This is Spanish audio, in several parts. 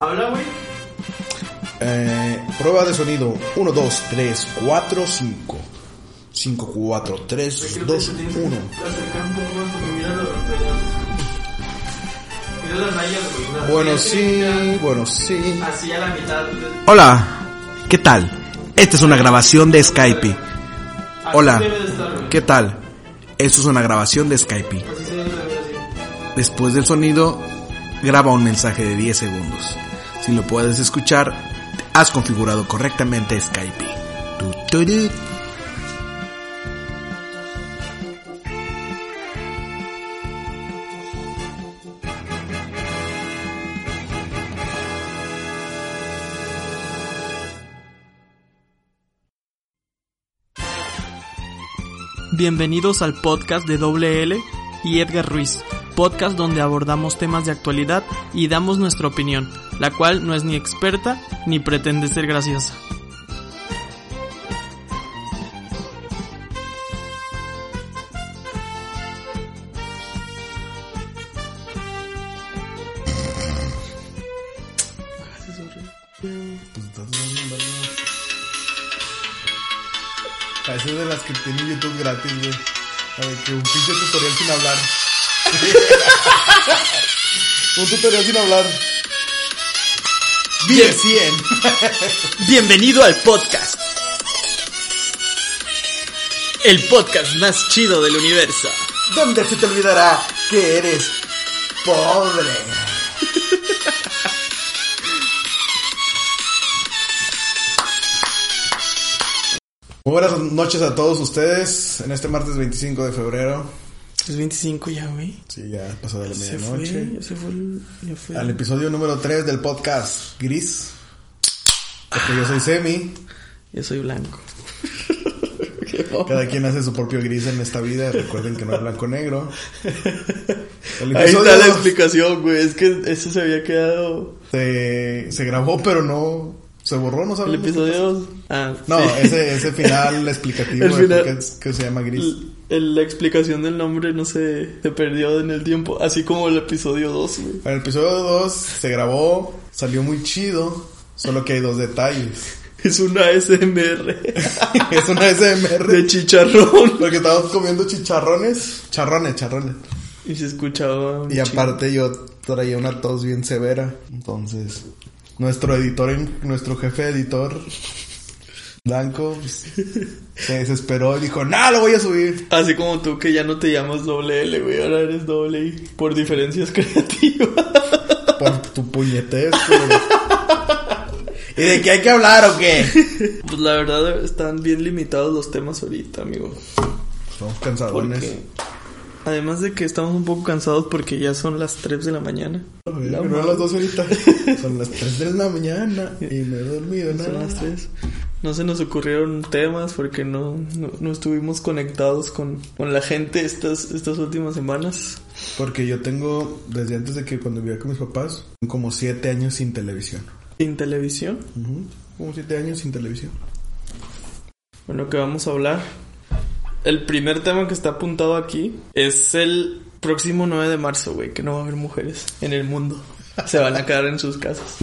Habla, güey. Eh, prueba de sonido 1, 2, 3, 4, 5. 5, 4, 3, 2, 1. Acercar un poco más porque mira los. Mira las rayas, güey. las Bueno, sí, bueno, sí. Así a la mitad. Hola, ¿qué tal? Esta es una grabación de Skype. Hola. ¿qué tal? Esto es una grabación de Skype. Después del sonido, graba un mensaje de 10 segundos. Si lo puedes escuchar, has configurado correctamente Skype. Bienvenidos al podcast de Doble L y Edgar Ruiz, podcast donde abordamos temas de actualidad y damos nuestra opinión, la cual no es ni experta ni pretende ser graciosa. Parece de las que tiene YouTube gratis, güey. A ver, que un pinche tutorial sin hablar. Un tutorial sin hablar. Bien 100. Bienvenido al podcast. El podcast más chido del universo. ¿Dónde se te olvidará que eres pobre? Muy buenas noches a todos ustedes en este martes 25 de febrero. Es 25 ya, güey. Sí, ya pasó de la Se medianoche. fue, ya se fue, el- ya fue. Al episodio número 3 del podcast Gris. Porque yo soy Semi. Ya soy blanco. Cada quien hace su propio gris en esta vida. Recuerden que no es blanco-negro. El Ahí episodio está la explicación, güey. Es que eso se había quedado. se, se grabó, pero no. Se borró, no El sabemos. episodio 2. Ah, No, sí. ese, ese final explicativo El final- es- que se llama gris. El- el- la explicación del nombre no se, se perdió en el tiempo, así como el episodio 2, güey. En el episodio 2 se grabó, salió muy chido, solo que hay dos detalles. Es una SMR es una SMR. de chicharrón. Porque estábamos comiendo chicharrones. Charrones, charrones. Y se escuchaba. Y aparte yo traía una tos bien severa. Entonces, nuestro editor, nuestro jefe editor, Blanco, pues, se desesperó y dijo, no, lo voy a subir. Así como tú que ya no te llamas doble L, güey, ahora eres doble I. Por diferencias creativas. Por tu puñetez. ¿Y de qué hay que hablar o qué? Pues la verdad están bien limitados los temas ahorita, amigo. Estamos cansadones. Porque. Además de que estamos un poco cansados porque ya son las 3 de la mañana. No, no a las 12 ahorita. Son las 3 de la mañana y no he dormido Son nada. las 3. No se nos ocurrieron temas porque no, no, no estuvimos conectados con, con la gente estas, estas últimas semanas. Porque yo tengo, desde antes de que cuando vivía con mis papás, como 7 años sin televisión. Sin televisión. Como 7 años sin televisión. Bueno, que vamos a hablar. El primer tema que está apuntado aquí es el próximo 9 de marzo, güey, que no va a haber mujeres en el mundo. Se van a quedar en sus casas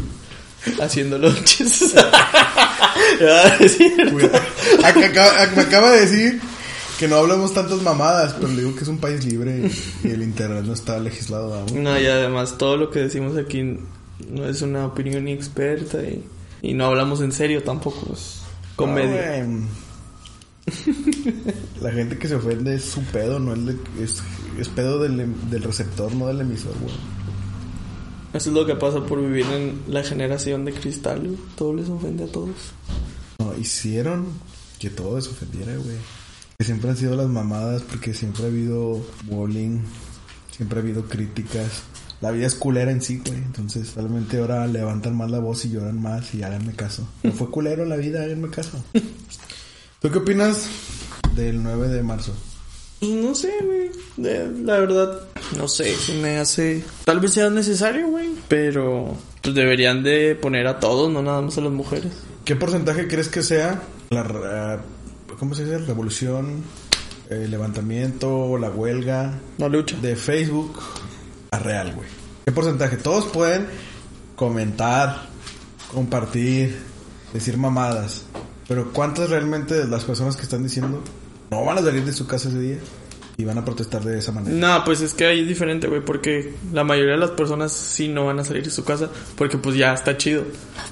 haciendo lonches. Ah, acaba- ac- me acaba de decir que no hablamos tantas mamadas, pero le digo que es un país libre y, el internet no está legislado aún. No, y además todo lo que decimos aquí no es una opinión experta y, y no hablamos en serio tampoco. Es comedia. Ah. La gente que se ofende es su pedo, no de- es, es pedo del, del receptor, no del emisor, güey. Eso es lo que pasa por vivir en la generación de cristal. güey. Todo les ofende a todos. No, hicieron que todo se ofendiera, güey. Que siempre han sido las mamadas porque siempre ha habido bullying, siempre ha habido críticas. La vida es culera en sí, güey. Entonces, realmente ahora levantan más la voz y lloran más y háganme caso. No fue culero la vida, háganme caso. ¿Tú qué opinas del 9 de marzo? No sé, güey. Eh, La verdad, no sé. Se me hace. Tal vez sea necesario, güey. Pero. Pues deberían de poner a todos, no nada más a las mujeres. ¿Qué porcentaje crees que sea la, ra- ¿cómo se dice? Revolución, el levantamiento, la huelga La lucha. de Facebook a real, güey? ¿Qué porcentaje? Todos pueden comentar, compartir, decir mamadas. Pero ¿cuántas realmente de las personas que están diciendo no van a salir de su casa ese día y van a protestar de esa manera? No, pues es que ahí es diferente, güey, porque la mayoría de las personas sí no van a salir de su casa porque pues ya está chido.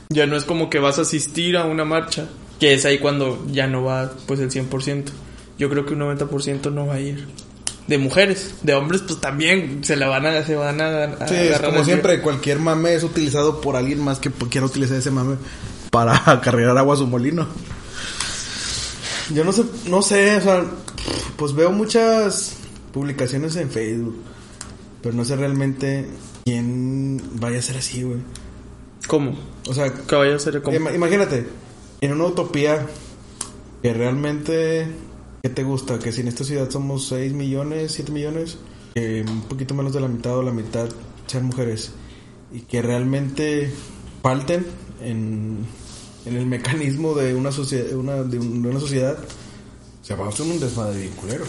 Ya no es como que vas a asistir a una marcha, que es ahí cuando ya no va pues el 100%. Yo creo que un 90% no va a ir. De mujeres, de hombres pues también se la van a se van a, a Sí, agarrar como siempre, cualquier mame es utilizado por alguien más que quiera utilizar ese mame para cargar agua a su molino. Yo no sé, no sé, o sea, pues veo muchas publicaciones en Facebook, pero no sé realmente quién vaya a ser así, güey. ¿Cómo? O sea, Que vaya a ser como... Ima- Imagínate, en una utopía que realmente, ¿qué te gusta? Que si en esta ciudad somos 6 millones, 7 millones, que un poquito menos de la mitad o la mitad sean mujeres y que realmente falten en, en el mecanismo de una, sociedad una, de, un- de una sociedad, se va a hacer un desmadre bien culero.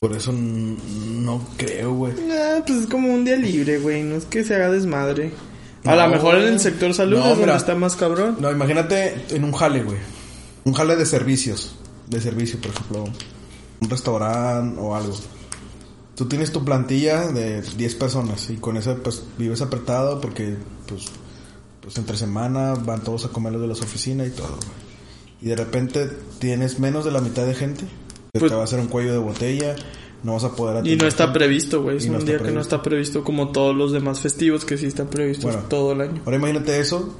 Por eso no creo, güey. Ah, pues es como un día libre, güey. No es que se haga desmadre. A lo mejor en el sector salud No, es donde está más cabrón. No, imagínate en un jale, güey. Un jale de servicios. De servicio, por ejemplo. Un restaurante o algo. Tú tienes tu plantilla de 10 personas y con eso pues vives apretado porque pues, pues entre semana van todos a comer los de las oficinas y todo, güey. Y de repente tienes menos de la mitad de gente. Pues- te va a hacer un cuello de botella. No vas a poder Y atender no está previsto, güey. Es Y no un día que no previsto. está previsto como todos los demás festivos que sí están previstos Bueno. todo el año. Ahora imagínate eso,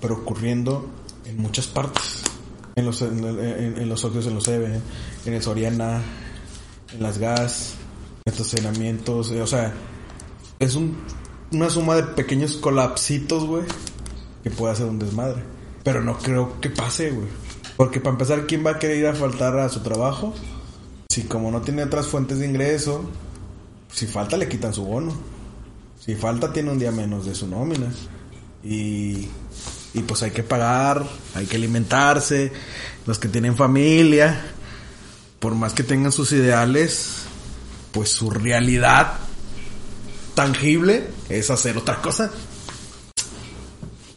pero ocurriendo en muchas partes. En los, en, en- en los socios, en los EVE, en el Soriana, en las gas, en estacionamientos. eh, o sea, es un, una suma de pequeños colapsitos, güey, que puede hacer un desmadre. Pero no creo que pase, güey. Porque para empezar, ¿quién va a querer ir a faltar a su trabajo? Si como no tiene otras fuentes de ingreso, si falta le quitan su bono. Si falta tiene un día menos de su nómina. Y, y pues hay que pagar, hay que alimentarse. Los que tienen familia, por más que tengan sus ideales, pues su realidad tangible es hacer otra cosa.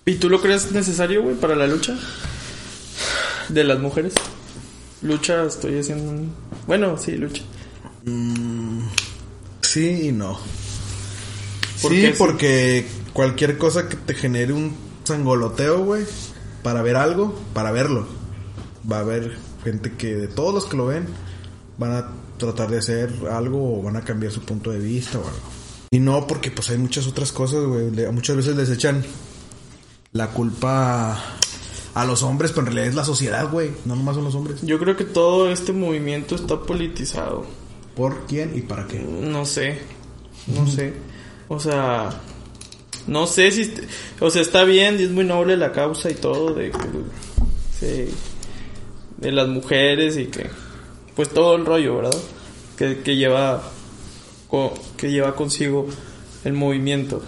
¿Y tú lo crees necesario, güey, para la lucha? De las mujeres. Lucha, estoy haciendo un... Bueno, sí, lucha. Sí y no. ¿Por sí, qué porque cualquier cosa que te genere un sangoloteo, güey, para ver algo, para verlo. Va a haber gente que de todos los que lo ven van a tratar de hacer algo o van a cambiar su punto de vista o algo. Y no porque pues hay muchas otras cosas, güey. Muchas veces les echan la culpa a los hombres, pero en realidad es la sociedad, güey. No nomás son los hombres. Yo creo que todo este movimiento está politizado. ¿Por quién y para qué? No sé. No sé. O sea... No sé si... O sea, está bien y es muy noble la causa y todo de que... de las mujeres y que... Pues todo el rollo, ¿verdad? Que, que lleva... que lleva consigo el movimiento.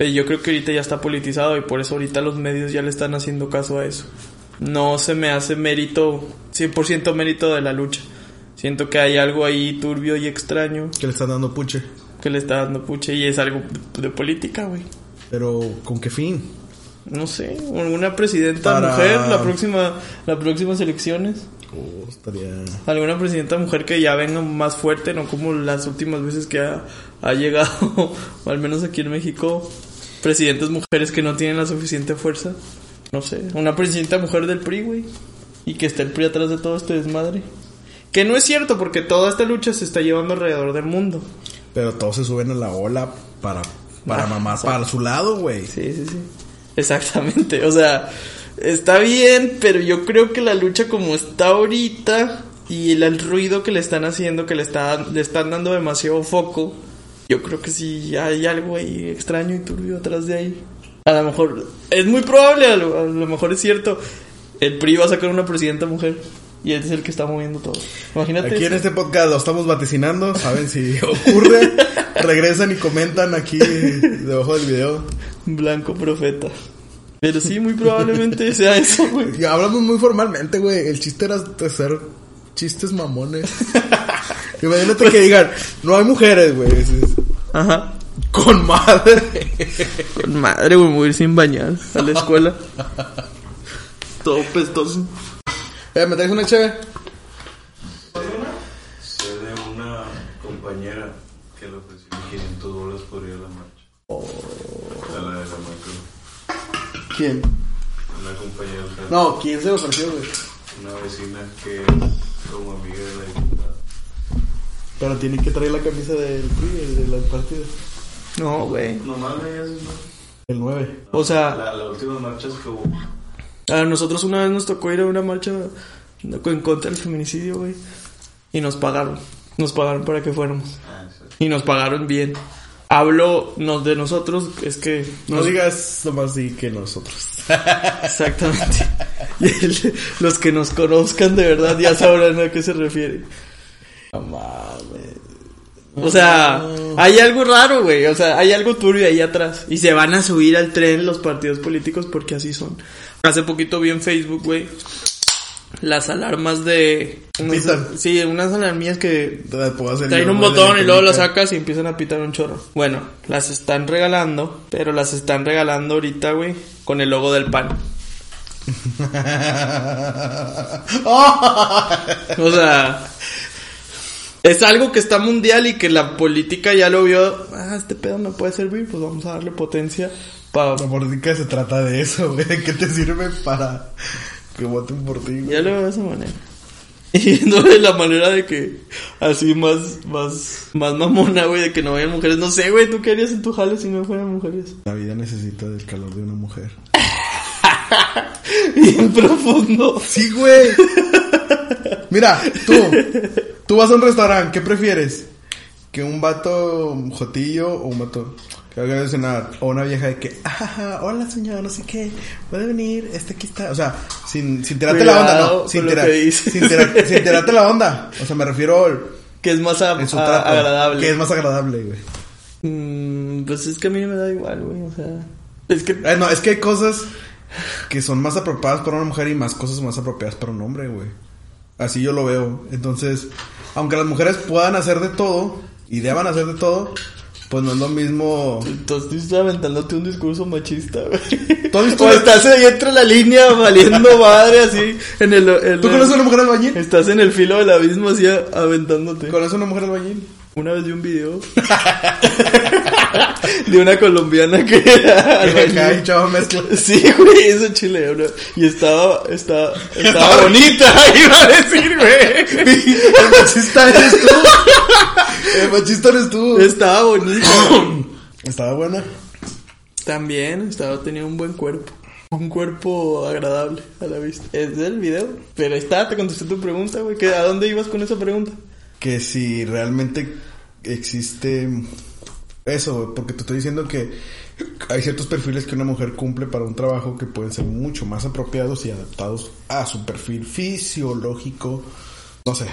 Pero yo creo que ahorita ya está politizado y por eso ahorita los medios ya le están haciendo caso a eso. No se me hace mérito, 100% mérito de la lucha. Siento que hay algo ahí turbio y extraño Que le están dando puche. que le está dando puche y es algo de política, güey. Pero ¿con qué fin? No sé, alguna presidenta Para- mujer, la próxima, las próximas elecciones. Oh, estaría... Alguna presidenta mujer que ya venga más fuerte, no como las últimas veces que ha, ha llegado, o al menos aquí en México, presidentes mujeres que no tienen la suficiente fuerza. No sé, una presidenta mujer del PRI, güey. Y que esté el PRI atrás de todo este desmadre. Que no es cierto, porque toda esta lucha se está llevando alrededor del mundo. Pero todos se suben a la ola para, para Ah, exacto. para su lado, güey. Sí, sí, sí. Exactamente. O sea, está bien, pero yo creo que la lucha como está ahorita y el, el ruido que le están haciendo, que le, está, le están dando demasiado foco, yo creo que sí hay algo ahí extraño y turbio atrás de ahí. A lo mejor, es muy probable, a lo, a lo mejor es cierto, el PRI va a sacar una presidenta mujer y él es el que está moviendo todo. Imagínate. Aquí en este podcast lo estamos vaticinando, saben si ocurre, regresan y comentan aquí debajo del video. Blanco profeta. Pero sí, muy probablemente sea eso, güey. Y hablamos muy formalmente, güey. El chiste era hacer chistes mamones. Imagínate que digan, no hay mujeres, güey. Ajá. Con madre. Con madre, güey, me voy a ir sin bañar a la escuela. Todo pestoso. Eh, ¿me traes una chévere? Sé de una compañera que le ofreció 500 bolas por ir a la marcha. A la de la marca. ¿Quién? Una compañera, No, ¿quién se lo ofreció, güey? una vecina que es como amiga de la. Pero tiene que traer la camisa del PRI, de la partida. No, güey. Nomás veías, ¿no? El 9. O sea, La, la última marcha es que hubo. a nosotros una vez nos tocó ir a una marcha en contra del feminicidio, güey. Y nos pagaron. Nos pagaron para que fuéramos. Ah, sí. Y nos pagaron bien. Hablo no, de nosotros, es que... No nos- digas nomás sí que nosotros. Exactamente. Y el- los que nos conozcan de verdad ya sabrán a qué se refiere. No mames. O sea, hay algo raro, güey. O sea, hay algo turbio ahí atrás. Y se van a subir al tren los partidos políticos porque así son. Hace poquito vi en Facebook, güey, las alarmas de... Pitan. sí, unas alarmillas que traen un botón y luego las sacas y empiezan a pitar un chorro. Bueno, las están regalando, pero las están regalando ahorita, güey, con el logo del pan. O sea, es algo que está mundial y que la política ya lo vio. Ah, este pedo me puede servir, pues vamos a darle potencia para. La política se trata de eso, güey. ¿De qué te sirve para que voten por ti, güey? Ya lo veo de esa manera. Y no de la manera de que así más, más, más mamona, güey, de que no vayan mujeres. No sé, güey, ¿tú qué harías en tu jale si no fueran mujeres? La vida necesita del calor de una mujer. Bien profundo. Sí, güey. Mira, tú, tú vas a un restaurante, ¿qué prefieres? Que un vato jotillo o un vato que haga de cenar o una vieja de que, ah, hola señor, no sé qué, puede venir, este aquí está, o sea, sin, sin tirarte la onda, Cuidado no, sin, dices. sin, tirar- sin tirarte la onda, o sea, me refiero al- Que es más a- en su a- trato, agradable. que es más agradable, güey. Mm, pues es que a mí me da igual, güey, o sea. Es que. Eh, no, es que hay cosas que son más apropiadas para una mujer y más cosas más apropiadas para un hombre, güey. Así yo lo veo. Entonces, aunque las mujeres puedan hacer de todo y deban hacer de todo, pues no es lo mismo. Entonces estás aventándote un discurso machista, güey. ¿Tú visto O estás ahí entre la línea valiendo madre así en el, ¿Tú conoces a una mujer albañil? Estás en el filo del abismo así aventándote. ¿Conoces a una mujer albañil? Una vez vi un video de una colombiana que era albañil. chavo mezcla. Sí, güey, esa chile, bro. Y estaba, estaba, estaba bonita, iba a decir, güey. El machista eres tú. El machista eres tú. Estaba bonita. Estaba buena. También estaba, tenía un buen cuerpo. Un cuerpo agradable a la vista. Es del video. Pero ahí está, te contesté tu pregunta, güey. ¿Qué- ¿A dónde ibas con esa pregunta? Que si realmente existe eso, porque te estoy diciendo que hay ciertos perfiles que una mujer cumple para un trabajo que pueden ser mucho más apropiados y adaptados a su perfil fisiológico, no sé.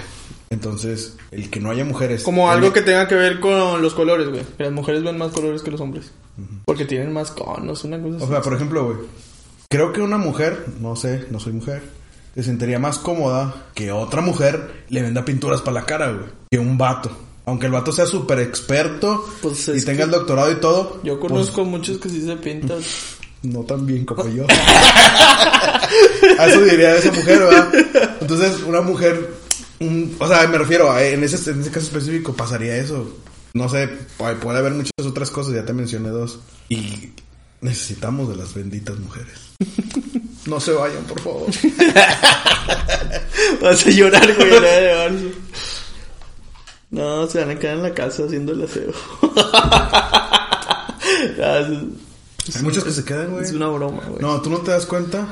Entonces, el que no haya mujeres Como algo que tenga que ver con los colores, güey. Las mujeres ven más colores que los hombres. Porque tienen más conos, una cosa así. O sea, por ejemplo, güey, creo que una mujer, no sé, no soy mujer, se sentiría más cómoda que otra mujer le venda pinturas para la cara, güey, que un vato. Aunque el vato sea súper experto Pues y tenga el doctorado y todo. Yo pues, conozco muchos que sí se pintan. no tan bien como yo. a eso diría esa mujer, ¿verdad? Entonces, una mujer, un- o sea, me refiero, a, en, ese, en ese caso específico pasaría eso. No sé, puede haber muchas otras cosas, ya te mencioné dos. Y necesitamos de las benditas mujeres. No se vayan, por favor. Vas a llorar, güey, de. No, se van a quedar en la casa haciendo el aseo. Ah, Hay muchos que se quedan, güey. Es una broma, güey. No, tú no te das cuenta.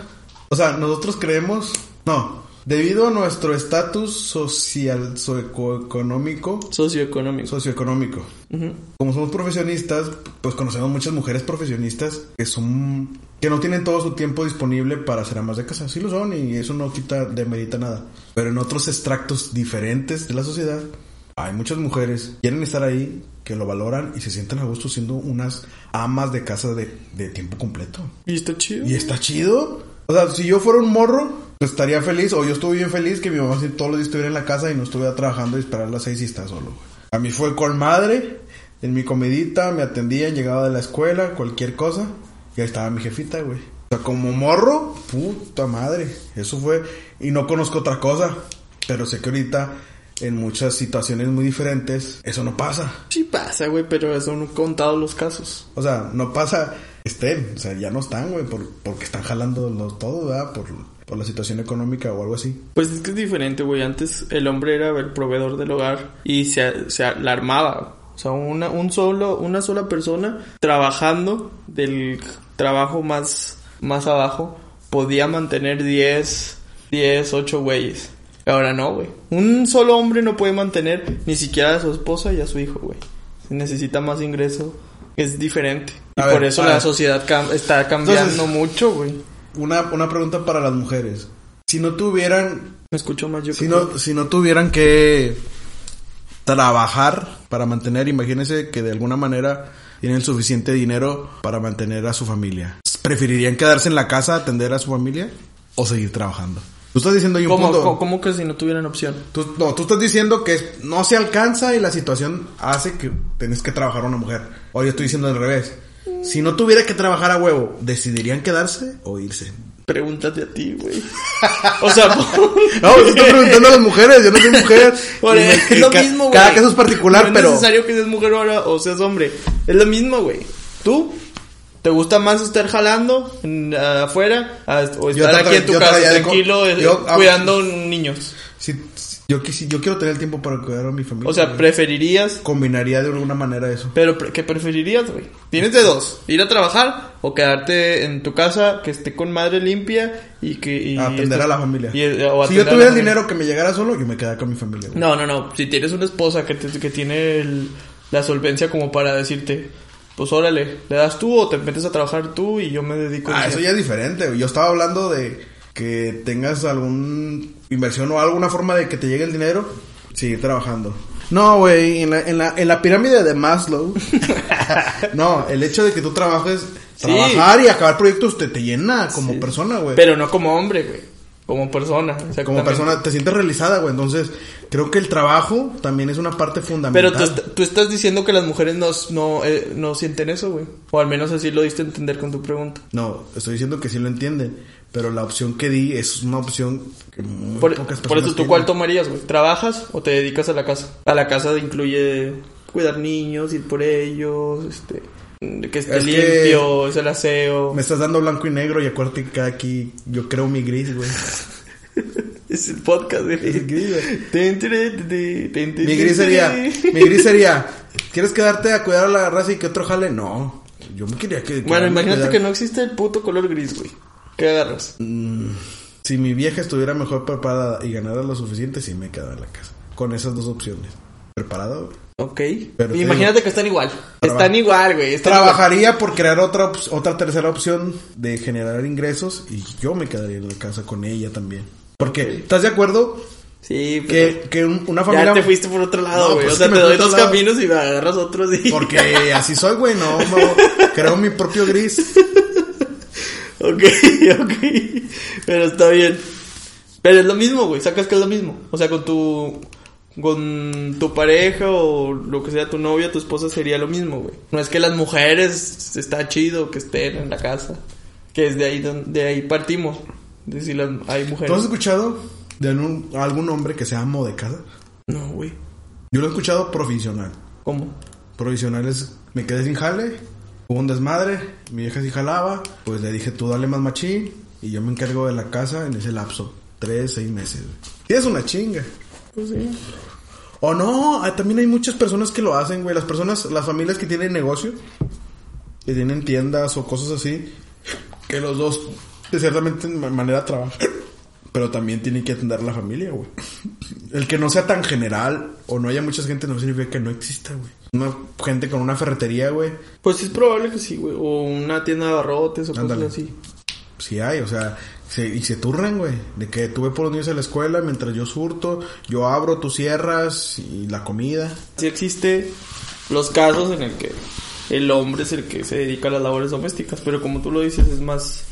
O sea, nosotros creemos. No. Debido a nuestro estatus social, socioeconómico, Socioeconómico. socioeconómico. Ujú. Como somos profesionistas, pues conocemos muchas mujeres profesionistas que son que no tienen todo su tiempo disponible para ser amas de casa. Sí lo son y eso no quita demerita nada. Pero en otros extractos diferentes de la sociedad hay muchas mujeres que quieren estar ahí, que lo valoran y se sienten a gusto siendo unas amas de casa de, de tiempo completo. Y está chido. Y está chido. O sea, si yo fuera un morro, estaría feliz. O yo estuve bien feliz que mi mamá sí todos los días estuviera en la casa y no estuviera trabajando y esperar a las seis y está solo. güey. A mí fue con madre en mi comidita, me atendían, llegaba de la escuela, cualquier cosa, y ahí estaba mi jefita, güey. O sea, como morro, puta madre, eso fue, y no conozco otra cosa, pero sé que ahorita en muchas situaciones muy diferentes, eso no pasa. Sí pasa, güey, pero eso no he contado los casos. O sea, no pasa, estén, o sea, ya no están, güey, por, porque están jalando los, todo, ¿verdad? Por, por la situación económica o algo así. Pues es que es diferente, güey. Antes el hombre era el proveedor del hogar y se, se la armaba. O sea, una, un solo, una sola persona trabajando del trabajo más, más abajo podía mantener 10, 10, 8 güeyes. Ahora no, güey. Un solo hombre no puede mantener ni siquiera a su esposa y a su hijo, güey. Necesita más ingreso. Es diferente. Y A ver, por eso la sociedad cam- está cambiando Entonces- mucho, güey. Una, una pregunta para las mujeres. Si no tuvieran Me escucho más yo Si que no, tú. si no tuvieran que trabajar para mantener, imagínense que de alguna manera tienen suficiente dinero para mantener a su familia. ¿Preferirían quedarse en la casa a atender a su familia o seguir trabajando? Tú estás diciendo un ¿Cómo, punto. cómo- que si no tuvieran opción? Tú, no, tú estás diciendo que no se alcanza y la situación hace que tienes que trabajar una mujer. O yo estoy diciendo al revés. Si no tuviera que trabajar a huevo, ¿decidirían quedarse o irse? Pregúntate a ti, güey. O sea, No, yo estoy preguntando a las mujeres, yo no soy mujer. Por es lo ca- mismo, güey. Cada caso es particular, no pero... es necesario que seas mujer ahora o seas hombre. Es lo mismo, güey. ¿Tú? ¿Te gusta más estar jalando en, afuera a- o estar aquí en tu casa tranquilo eh, yo- cuidando niños? Sí, yo, quisi- yo quiero tener el tiempo para cuidar a mi familia. O sea, güey. preferirías... combinaría de alguna manera eso. Pero, pre- ¿qué preferirías, güey? Tienes de dos. Ir a trabajar o quedarte en tu casa que esté con madre limpia y que... y atender a la familia. y, eh, o si yo tuviera el dinero que me llegara solo, yo me quedara con mi familia. güey. No, no, no. Si tienes una esposa que, te- que tiene el- la solvencia como para decirte, pues órale, ¿le das tú o te metes a trabajar tú y yo me dedico Ah, a eso ya es diferente. Yo estaba hablando de que tengas algún inversión o alguna forma de que te llegue el dinero, seguir trabajando. No, güey, en la, en, la, en la pirámide de Maslow. no, el hecho de que tú trabajes, Sí. trabajar y acabar proyectos te, te llena como Sí. persona, güey. Pero no como hombre, güey. Como persona. Como persona te sientes realizada, güey. Entonces, creo que el trabajo también es una parte Pero fundamental. tú, est- tú estás diciendo que las mujeres no, no, eh, no sienten eso, güey. O al menos así lo diste a entender con tu pregunta. No, estoy diciendo que sí lo entienden. Pero la opción que di es una opción que muy Por, pocas por eso, personas ¿tú cuál tomarías, güey? ¿Trabajas o te dedicas a la casa? A la casa incluye cuidar niños, ir por ellos, este... Que esté Es que- limpio, es el aseo. Me estás dando blanco y negro y acuérdate que aquí yo creo mi gris, güey. Es el podcast, güey. Es el gris, güey. Mi gris sería, mi gris sería, ¿quieres quedarte a cuidar a la raza y que otro jale? No, yo me quería que... Bueno, imagínate que no existe el puto color gris, güey. ¿Qué agarras? Mm, si mi vieja estuviera mejor preparada y ganara lo suficiente, sí me quedaba en la casa. Con esas dos opciones. ¿Preparada, güey? Ok. Pero te imagínate digo- que están igual. Están igual, güey. están Trabajaría por crear otra, otra tercera opción de generar ingresos y yo me quedaría en la casa con ella también. Porque, ¿estás de acuerdo? Sí, pero... Que, que un- una familia... Ya te fuiste por otro lado, No, güey. pues o sea, te doy dos lado. caminos y me agarras otros y... Porque así soy, güey, no, no, creo mi propio gris. Ok, ok. Pero está bien. Pero es lo mismo, güey. Sacas que es lo mismo. O sea, con tu... Con tu pareja o lo que sea, tu novia, tu esposa sería lo mismo, güey. No es que las mujeres está chido que estén en la casa. Que es de ahí donde de ahí partimos. De si las, hay ¿Tú mujeres. has escuchado de algún, algún hombre que sea amo de casa? No, güey. Yo lo he escuchado profesional. ¿Cómo? Provisional es, me quedé sin jale, hubo un desmadre, mi vieja sí jalaba, pues le dije tú dale más machín y yo me encargo de la casa en ese lapso. Tres, seis meses. güey. Y es una chinga. Pues sí. O no, ah, también hay muchas personas que lo hacen, güey. Las personas, las familias que tienen negocio, que tienen tiendas o cosas así, que los dos, de manera trabajan. Pero también tienen que atender a la familia, güey. El que no sea tan general o no haya mucha gente no significa que no exista, güey. Una gente con una ferretería, güey, Pues es probable que sí, güey. O una tienda de abarrotes o Ándale. cosas así. sí hay, o sea, se- y se turran, güey. De que tuve por los niños en la escuela mientras yo surto, yo abro, tú cierras y la comida. Sí existe los casos en el que el hombre es el que se dedica a las labores domésticas, pero como tú lo dices es más...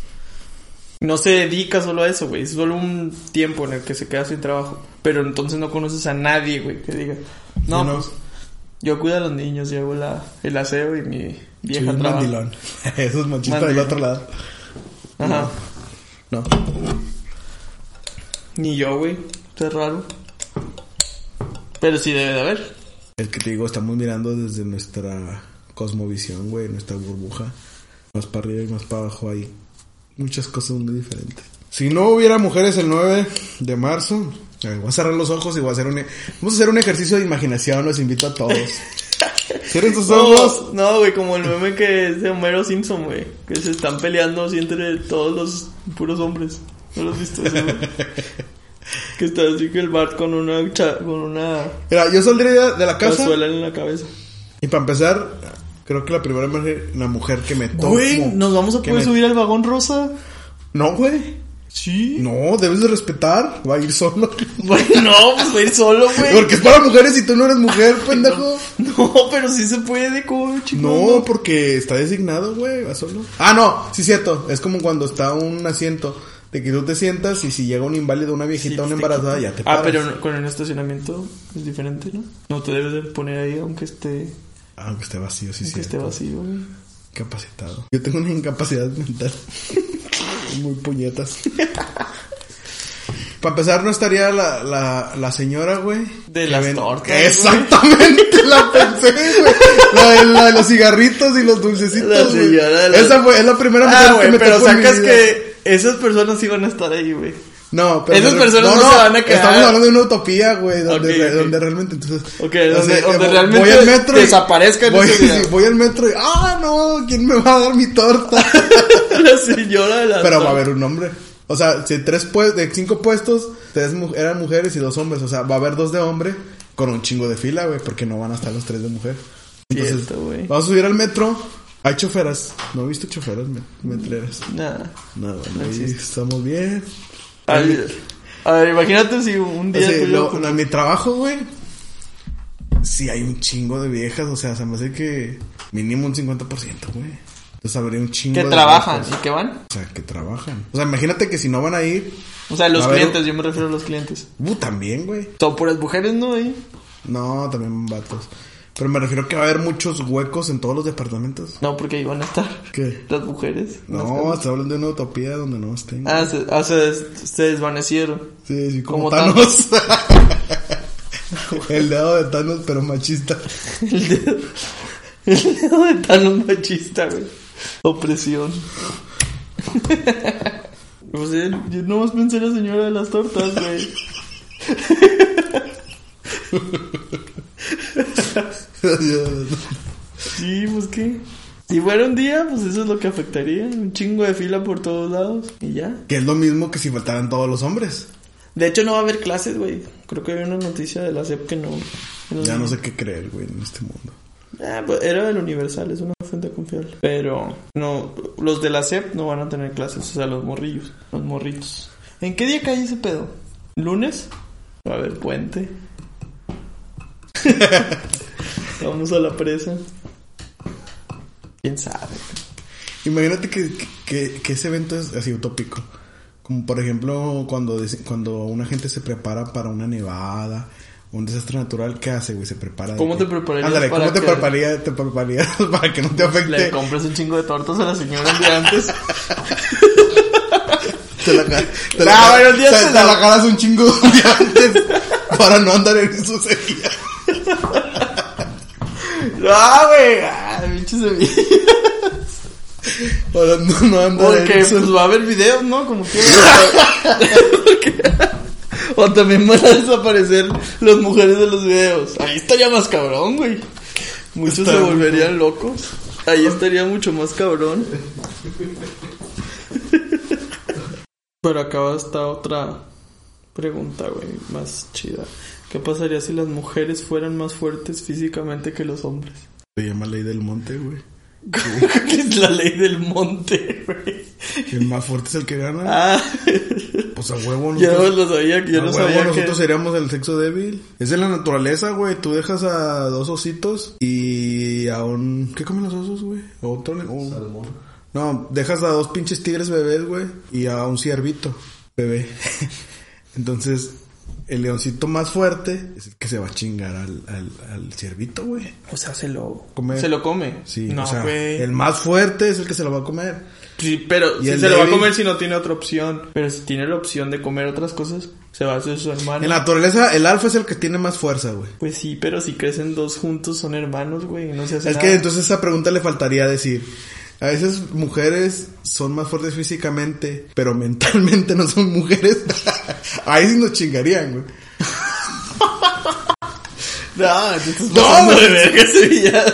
No se dedica solo a eso, güey. Es solo un tiempo en el que se queda sin trabajo. Pero entonces no conoces a nadie, güey, que diga... No, Sí, no. pues, Yo cuido a los niños hago la, el aseo y mi vieja un trabaja. mandilón. Eso es machista del otro lado. Ajá. No. Ni yo, güey. Es raro. Pero sí debe de haber. El que te digo, estamos mirando desde nuestra cosmovisión, güey, nuestra burbuja. Más para arriba y más para abajo hay muchas cosas muy diferentes. Si no hubiera mujeres el 9 de marzo, ver, voy a cerrar los ojos y voy a hacer un... e- Vamos a hacer un ejercicio de imaginación, los invito a todos. Cierren sus ojos. No, no, güey, como el meme que es de Homero Simpson, güey. Que se están peleando así entre todos los puros hombres. ¿No lo has visto eso, que está así que el Bart con una, cha- con una Mira, yo saldría de la casa en la cabeza. y para empezar, creo que la primera mujer, la mujer que me tomo... Güey, ¿nos vamos a poder me- subir al vagón rosa? No, güey. Sí. No, debes de respetar. Va a ir solo. Güey, no, pues voy a ir solo, güey. Porque es para mujeres y tú no eres mujer, pendejo. No, pero sí se puede, como chingón. No, porque está designado, güey, va solo. Ah, no, sí cierto. Es como cuando está un asiento de que tú te sientas y si llega un inválido, una viejita, Sí, una embarazada, ya te paras. Ah, pero no- con el estacionamiento es diferente, ¿no? No te debes de poner ahí aunque esté, Aunque esté vacío, sí, aunque sí. esté vacío, güey. Capacitado. Yo tengo una incapacidad mental. Muy puñetas. Para empezar, no estaría la, la, la señora, güey. De las ven- tortas. Exactamente, la pensé, güey. La de, la de los cigarritos y los dulcecitos. La güey. señora de los- Esa fue, es la primera mujer Ah, que güey, me pero mi sacas vida. que esas personas iban a estar ahí, güey. No, pero. Esas personas no se van a quedar. Estamos hablando de una utopía, güey, donde, re- realmente entonces. Donde- sea, donde voy- realmente voy al metro y- desaparezcan voy, sí, voy al metro y. ¡Ah, no! ¿Quién me va a dar mi torta? la señora de la pero va a haber un hombre. O sea, si tres de cinco puestos, tres mu- eran mujeres y dos hombres. O sea, va a haber dos de hombre con un chingo de fila, güey, porque no van a estar los tres de mujer. Entonces, Cierto, vamos a subir al metro. Hay choferas. ¿No he visto choferas met- metreras? Nada. No, bueno, No ahí estamos bien. A ver, a ver, imagínate si un día lo- en mi trabajo, güey. Sí, hay un chingo de viejas. O sea, se me hace que mínimo un 50%, güey. Entonces habría un chingo que de trabajan viejas. y que van. O sea, que trabajan. O sea, imagínate que si no van a ir. O sea, los clientes, yo me refiero a los clientes. Uh, también, güey. Son puras mujeres, ¿no? Ahí. No, también vatos. Pero me refiero que va a haber muchos huecos en todos los departamentos. No, porque ahí van a estar ¿Qué? las mujeres. No, estoy hablando de una utopía donde no estén. Ah, se, ah, se, des- se desvanecieron. sí, sí, como, como Thanos. El dedo de Thanos, pero machista. El dedo, el dedo de Thanos machista, güey. Opresión. O sea, yo nomás pensé en la señora de las tortas, güey. Sí, pues qué. Si fuera un día, pues eso es lo que afectaría. Un chingo de fila por todos lados. Y ya. que es lo mismo que si faltaran todos los hombres. De hecho, no va a haber clases, güey. Creo que hay una noticia de la SEP que no. Ya no sé qué creer, güey, en este mundo. Ah, pues era del Universal, es una fuente confiable. Pero no, los de la SEP no van a tener clases, o sea, los morrillos, los morritos. ¿En qué día cae ese pedo? ¿Lunes? Va a haber puente. Vamos a la presa. ¿Quién sabe? Imagínate que, que, que ese evento es así utópico. Como por ejemplo, cuando, cuando una gente se prepara para una nevada, un desastre natural, ¿qué hace, güey? Se prepara. ¿Cómo que- te prepararías Ándale, ¿cómo para te que- prepararías, te prepararías para que no te Le afecte? compras un chingo de tortas a la señora el día antes. Te la, te Ah, la, el día te- te la- la jalas un chingo de día antes para no andar en su sequía. ¡Ah, güey! ¡Ah, pinche semilla! Para no, no andar Porque su... pues va a haber videos, ¿no? Como que... o también van a desaparecer las mujeres de los videos. Ahí estaría más cabrón, güey. Muchos Está se volverían locos. Ahí estaría mucho más cabrón. Pero acaba esta otra pregunta, güey, más chida. ¿Qué pasaría si las mujeres fueran más fuertes físicamente que los hombres? Se llama ley del monte, güey. ¿Qué es la ley del monte, güey? El más fuerte es el que gana. Ah, Pues a huevo yo no nosotros- lo sabía, yo a no huevo sabía nosotros que... seríamos el sexo débil. Es en la naturaleza, güey. Tú dejas a dos ositos y a un... ¿Qué comen los osos, güey? A otro... un- No, dejas a dos pinches tigres bebés, güey. Y a un ciervito bebé. Entonces, el leoncito más fuerte es el que se va a chingar al, al, al ciervito, güey. O sea, se lo... Come. Se lo come. Sí, No, o sea, güey. el más fuerte es el que se lo va a comer. Sí, pero si se lo va a comer si no tiene otra opción. Pero si tiene la opción de comer otras cosas, se va a hacer su hermano. En la naturaleza, el alfa es el que tiene más fuerza, güey. Pues sí, pero si crecen dos juntos son hermanos, güey. No se hace Es nada. que entonces esa pregunta le faltaría decir. A veces mujeres son más fuertes físicamente, pero mentalmente no son mujeres. Ahí sí nos chingarían, güey. No, No, güey.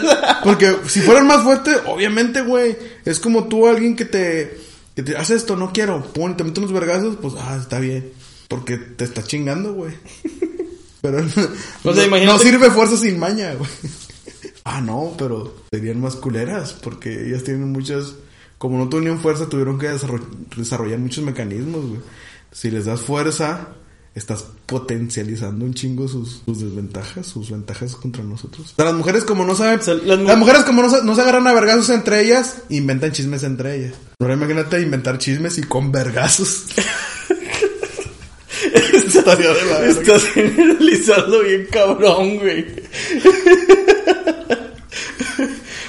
Porque si fueran más fuertes, obviamente, güey. Es como tú, alguien que te, que te hace esto, no quiero. Pon, te mete unos vergazos, pues, ah, está bien. Porque te está chingando, güey. Pero no, sea, imagínate- no sirve fuerza sin maña, güey. Ah, no, pero serían más culeras. Porque ellas tienen muchas. Como no tuvieron fuerza, tuvieron que desarroll- desarrollar muchos mecanismos, güey. Si les das fuerza, estás potencializando un chingo sus, sus desventajas, sus ventajas contra nosotros. O sea, las mujeres como no saben... sea, las las, mu- mujeres como no, se- no se agarran a vergazos entre ellas, inventan chismes entre ellas. Ahora imagínate inventar chismes y con vergazos. Verga. Estás generalizando bien cabrón, güey.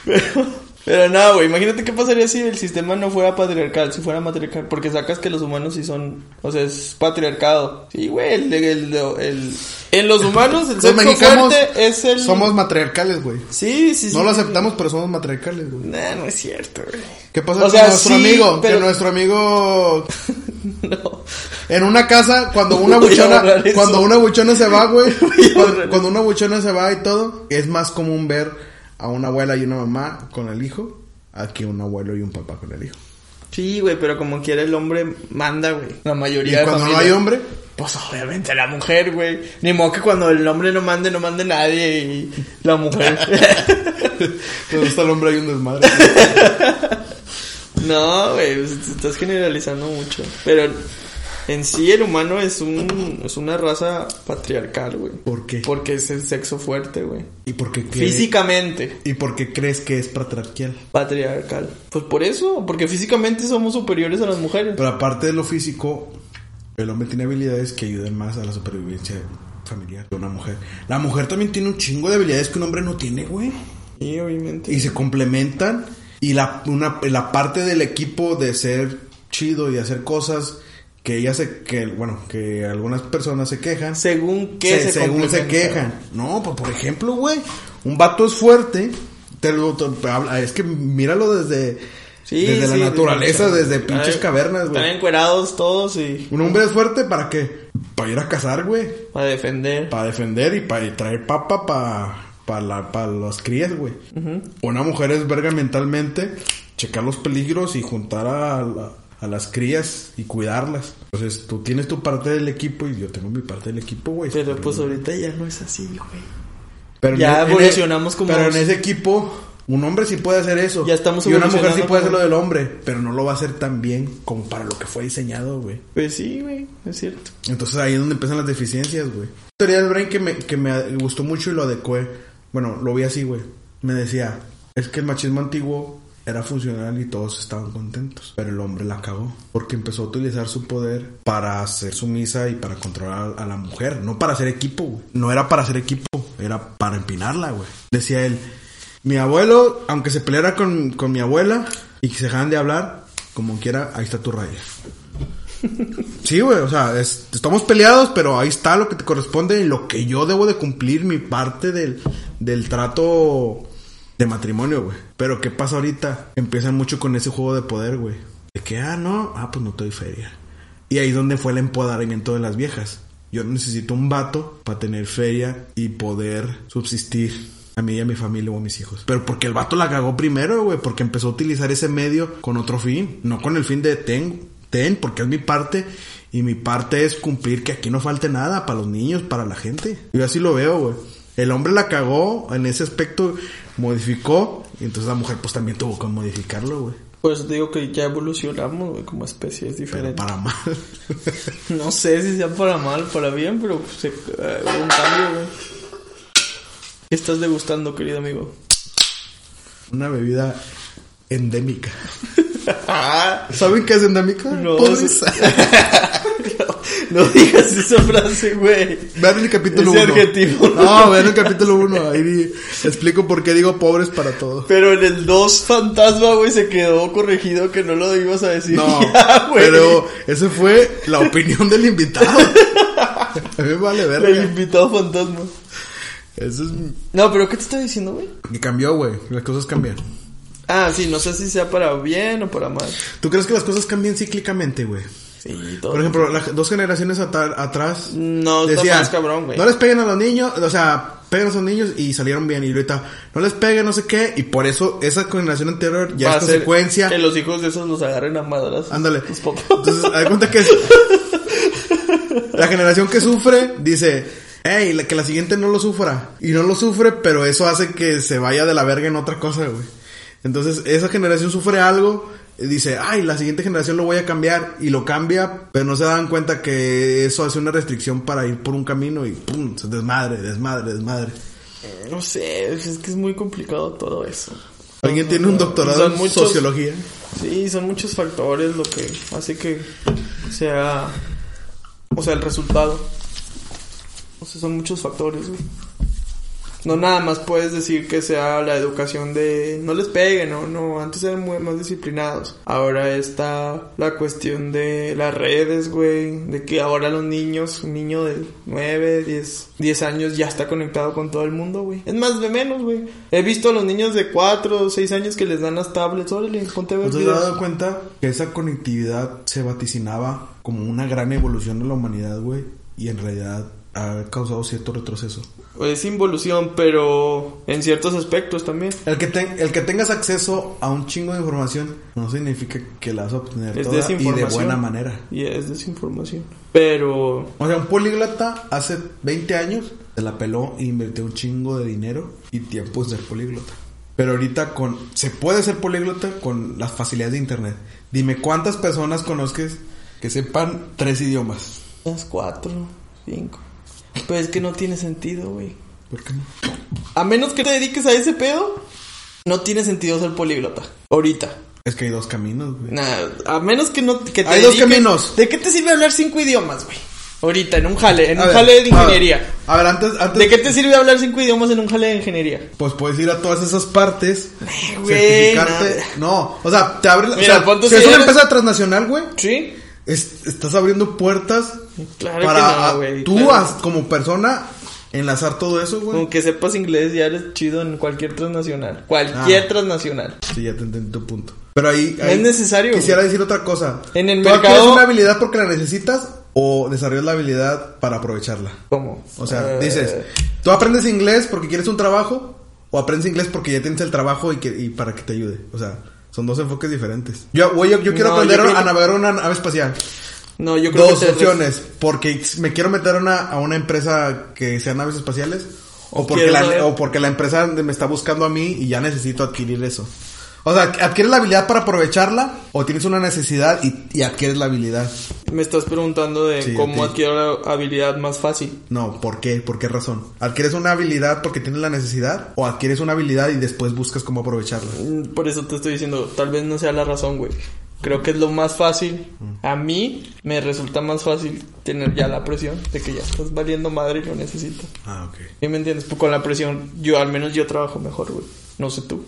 Pero, pero nada, güey. Imagínate qué pasaría si el sistema no fuera patriarcal, si fuera matriarcal. Porque sacas que los humanos sí son. O sea, es patriarcado. Sí, güey. El, el, el- en los humanos, el sexo mexicanos fuerte es el. somos matriarcales, güey. Sí, sí, sí. No lo aceptamos, pero somos matriarcales, güey. Nah, no es cierto, güey. ¿Qué pasa O con nuestro sí, amigo? pero- Que nuestro amigo No. En una casa, cuando una buchona, cuando una buchona se va, güey, cuando, cuando una buchona se va y todo, es más común ver a una abuela y una mamá con el hijo, a que un abuelo y un papá con el hijo. Sí, güey, pero como quiera el hombre manda, güey. La Y mayoría de cuando no hay hombre, Pues obviamente la mujer, güey. Ni modo que cuando el hombre no mande, no mande nadie y la mujer. cuando está el hombre hay un desmadre. no, güey, pues, estás generalizando mucho. Pero en sí el humano es un es una raza patriarcal, güey. ¿Por qué? Porque es el sexo fuerte, güey. ¿Y por qué, cree- Físicamente ¿Y por qué crees que es patriarcal? patriarcal. Pues por eso, porque físicamente somos superiores a las mujeres. Pero aparte de lo físico, el hombre tiene habilidades que ayudan más a la supervivencia familiar que una mujer. La mujer también tiene un chingo de habilidades que un hombre no tiene, güey. Sí, obviamente. y se complementan y la, una, la parte del equipo de ser chido y hacer cosas que ella se que bueno que algunas personas se quejan. Según qué se- se, según se quejan. No pues por ejemplo güey un vato es fuerte te lo- te- habla- es que míralo desde Sí, desde sí, la naturaleza desde- desde pinches cavernas Están güey encuerados todos y un hombre es fuerte para qué para ir a cazar güey. Para defender. para defender y para traer papa para para la, para las crías, güey. Una mujer es verga mentalmente, checar los peligros y juntar a, la- a las crías y cuidarlas. Entonces tú tienes tu parte del equipo y yo tengo mi parte del equipo, güey. Pero pues ahorita ya no es así, güey. Pero ya en- en- evolucionamos como- Pero en ese equipo, un hombre sí puede hacer eso. Ya estamos Y una mujer sí puede hacer lo del hombre, pero no lo va a hacer tan bien como para lo que fue diseñado, güey. Pues sí, güey, es cierto. Entonces ahí es donde empiezan las deficiencias, güey. Teoría del brain que me, que me gustó mucho y lo adecué. Bueno, lo vi así, güey. Me decía, es que el machismo antiguo era funcional y todos estaban contentos. Pero el hombre la cagó. Porque empezó a utilizar su poder para ser sumisa y para controlar a la mujer. No para hacer equipo, güey. No era para hacer equipo, era para empinarla, güey. Decía él, mi abuelo, aunque se peleara con, con mi abuela y que se dejaran de hablar, como quiera, ahí está tu raya. Sí, güey, o sea, es- estamos peleados, pero ahí está lo que te corresponde y lo que yo debo de cumplir, mi parte del, del trato de matrimonio, güey. Pero ¿qué pasa ahorita? Empiezan mucho con ese juego de poder, güey. De que, ah, no, ah, pues no te doy feria. Y ahí es donde fue el empoderamiento de las viejas. Yo necesito un vato para tener feria y poder subsistir a mí y a mi familia o a mis hijos. Pero porque el vato la cagó primero, güey, porque empezó a utilizar ese medio con otro fin, no con el fin de ten, ten, porque es mi parte y mi parte es cumplir que aquí no falte nada para los niños, para la gente. Yo así lo veo, güey. El hombre la cagó en ese aspecto, modificó, y entonces la mujer pues también tuvo que modificarlo, güey. Te digo que ya evolucionamos, güey, como especie, es Pero diferente. para mal. No sé si sea para mal, para bien, pero pues, se- hubo un cambio, güey. ¿Qué estás degustando, querido amigo? Una bebida endémica. ¿Saben qué es endémica? No, Pues. No digas esa frase, güey. Vean el capítulo Ese 1. adjetivo. No, vean el capítulo 1. Ahí explico por qué digo pobres para todo. Pero en el 2 fantasma, güey, se quedó corregido que no lo ibas a decir. No, ya, güey. pero esa fue la opinión del invitado. A mí me vale El verga. invitado fantasma. Eso es No, pero ¿qué te está diciendo, güey? que cambió, güey. Las cosas cambian. Ah, sí, no sé si sea para bien o para mal. ¿Tú crees que las cosas cambian cíclicamente, güey? Sí, todo. Por ejemplo, las dos generaciones atrás No, decían, más cabrón, güey. no les peguen a los niños, o sea, peguen a esos niños y salieron bien. Y ahorita, no les peguen, no sé qué. Y por eso esa generación anterior ya Va es consecuencia. Que los hijos de esos los agarren a madras. Ándale. Los. Entonces, hay cuenta que es... la generación que sufre dice, hey, la- que la siguiente no lo sufra. Y no lo sufre, pero eso hace que se vaya de la verga en otra cosa, güey. Entonces, esa generación sufre algo, dice, ay, la siguiente generación lo voy a cambiar. Y lo cambia, pero no se dan cuenta que eso hace una restricción para ir por un camino y pum, se desmadre, desmadre, desmadre. No sé, es que es muy complicado todo eso. Alguien tiene un doctorado en muchos- sociología. Sí, son muchos factores lo que hace que sea. O sea, el resultado. O sea, son muchos factores, güey. No nada más puedes decir que sea la educación de no les peguen, no, no, antes eran muy más disciplinados. Ahora está la cuestión de las redes, güey, de que ahora los niños, un niño de 9, 10, 10 años ya está conectado con todo el mundo, güey. Es más de menos, güey. He visto a los niños de 4 o 6 años que les dan las tablets, órale, ponte a ver ¿No te has dado cuenta que esa conectividad se vaticinaba como una gran evolución de la humanidad, güey? Y en realidad ha causado cierto retroceso. Es involución, pero en ciertos aspectos también. El que, ten- el que tengas acceso a un chingo de información no significa que la vas a obtener Es toda y de buena manera. Y es desinformación. Pero O sea, un políglota hace 20 años se la peló e invirtió un chingo de dinero y tiempo en ser políglota. Pero ahorita con se puede ser políglota con las facilidades de internet. Dime cuántas personas conozcas que sepan tres idiomas. las 4, 5. Pues es que no tiene sentido, güey. ¿Por qué no? A menos que te dediques a ese pedo, no tiene sentido ser políglota. Ahorita. Es que hay dos caminos, güey. Nah, a menos que no que te Hay dos caminos. ¿De qué te sirve hablar cinco idiomas, güey? Ahorita, en un jale, en A un ver, jale de a ver, ingeniería. A ver, antes, antes ¿De qué te sirve hablar cinco idiomas en un jale de ingeniería? Pues puedes ir a todas esas partes, güey, certificarte. nada. No, o sea, te abre. o Mira, sea, ponte si si es una eres- empresa transnacional, güey, Sí. Es- estás abriendo puertas Claro para que no, güey. tú claro. as- como persona enlazar todo eso, güey. Aunque sepas inglés, ya eres chido en cualquier transnacional. Cualquier Ah. transnacional. Sí, ya te entendí tu punto. Pero ahí, ahí es necesario, Quisiera decir otra cosa. En el ¿Tú mercado- una habilidad porque la necesitas o desarrollas la habilidad para aprovecharla? ¿Cómo? O sea, Eh, dices, ¿tú aprendes inglés porque quieres un trabajo? ¿O aprendes inglés porque ya tienes el trabajo y, que, y para que te ayude? O sea, son dos enfoques diferentes. Yo, güey, yo, yo quiero No, aprender yo creo a navegar una nave espacial. No, yo creo Dos que opciones. Porque me quiero meter a una, a una empresa que sea naves espaciales. O porque, la, o porque la empresa me está buscando a mí y ya necesito adquirir eso. O sea, ¿adquieres la habilidad para aprovecharla? ¿O tienes una necesidad y, y adquieres la habilidad? Me estás preguntando de Sí, cómo adquiero la habilidad más fácil. No, ¿por qué? ¿Por qué razón? ¿Adquieres una habilidad porque tienes la necesidad? ¿O adquieres una habilidad y después buscas cómo aprovecharla? Mm, Por eso te estoy diciendo, tal vez no sea la razón, güey. Creo que es lo más fácil. A mí me resulta más fácil tener ya la presión de que ya estás valiendo madre y lo necesito. Ah, ok. ¿Sí me entiendes? Pues con la presión, yo al menos yo trabajo mejor, güey. No sé tú.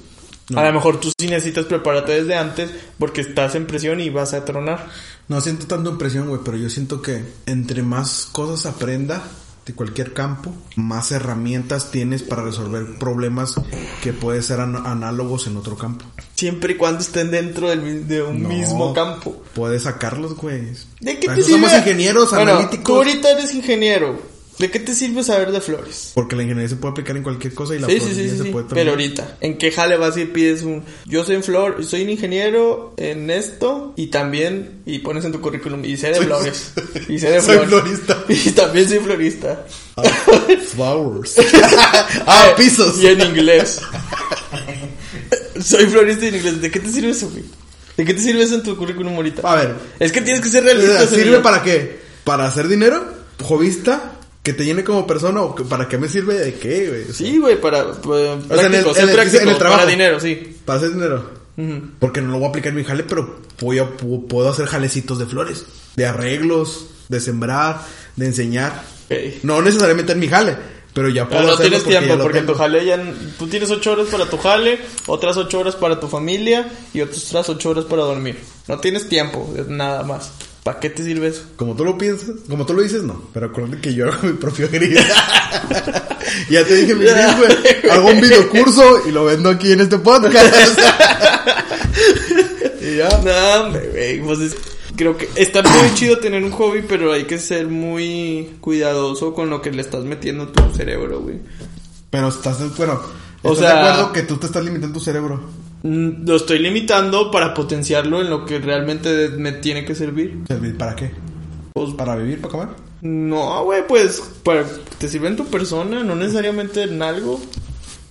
No. A lo mejor tú sí necesitas prepararte desde antes porque estás en presión y vas a tronar. No siento tanto impresión, güey, pero yo siento que entre más cosas aprenda de cualquier campo, más herramientas tienes para resolver problemas que pueden ser an- análogos en otro campo. Siempre y cuando estén dentro del, de un No. mismo campo. Puedes sacarlos, güey. ¿De qué te sirve? somos ingenieros, Bueno, analíticos. Tú ahorita eres ingeniero. ¿De qué te sirve saber de flores? Porque la ingeniería se puede aplicar en cualquier cosa y la Sí, sí, se puede Pero ahorita, ¿en qué jale vas y pides un... Yo soy en flor, soy un ingeniero en esto y también... Y pones en tu currículum y sé de flores. Y sé de Soy flores. florista. Y también soy florista. Flowers. ah, pisos. Y en inglés. soy florista en inglés. ¿De qué te sirve eso, güey? ¿De qué te sirve eso en tu currículum ahorita? A ver, Es que tienes que ser realista. ¿sirve Sergio. para qué? ¿Para hacer dinero? ¿Jovista? ¿Que te llene como persona? ¿O que- para qué me sirve de qué, güey? O sea, Sí, güey, para... para sea, en el- práctico, ser en el- práctico, en el trabajo. para dinero, sí. Para hacer dinero. Porque no lo voy a aplicar en mi jale, pero voy a- pu- puedo hacer jalecitos de flores, de arreglos, de sembrar, de enseñar. No necesariamente en mi jale, pero ya puedo Pero no hacerlo tienes porque tiempo porque tu jale ya... Tú tienes ocho horas para tu jale, otras ocho horas para tu familia y otras ocho horas para dormir. No tienes tiempo, nada más. ¿Para qué te sirve eso? Como tú lo piensas, como tú lo dices, no. Pero acuérdate que yo hago mi propio gris. ya te dije mi güey. Hago un videocurso y lo vendo aquí en este podcast. y ya. No, hombre, güey, pues es- creo que está muy chido tener un hobby, pero hay que ser muy cuidadoso con lo que le estás metiendo a tu cerebro, güey. Pero estás, bueno, O ¿estás sea- de acuerdo que tú te estás limitando tu cerebro? Mm, Lo estoy limitando para potenciarlo en lo que realmente me tiene que servir. ¿Servir para qué? Pues, ¿Para vivir, para comer? no, güey, pues para, te sirve en tu persona, no necesariamente en algo.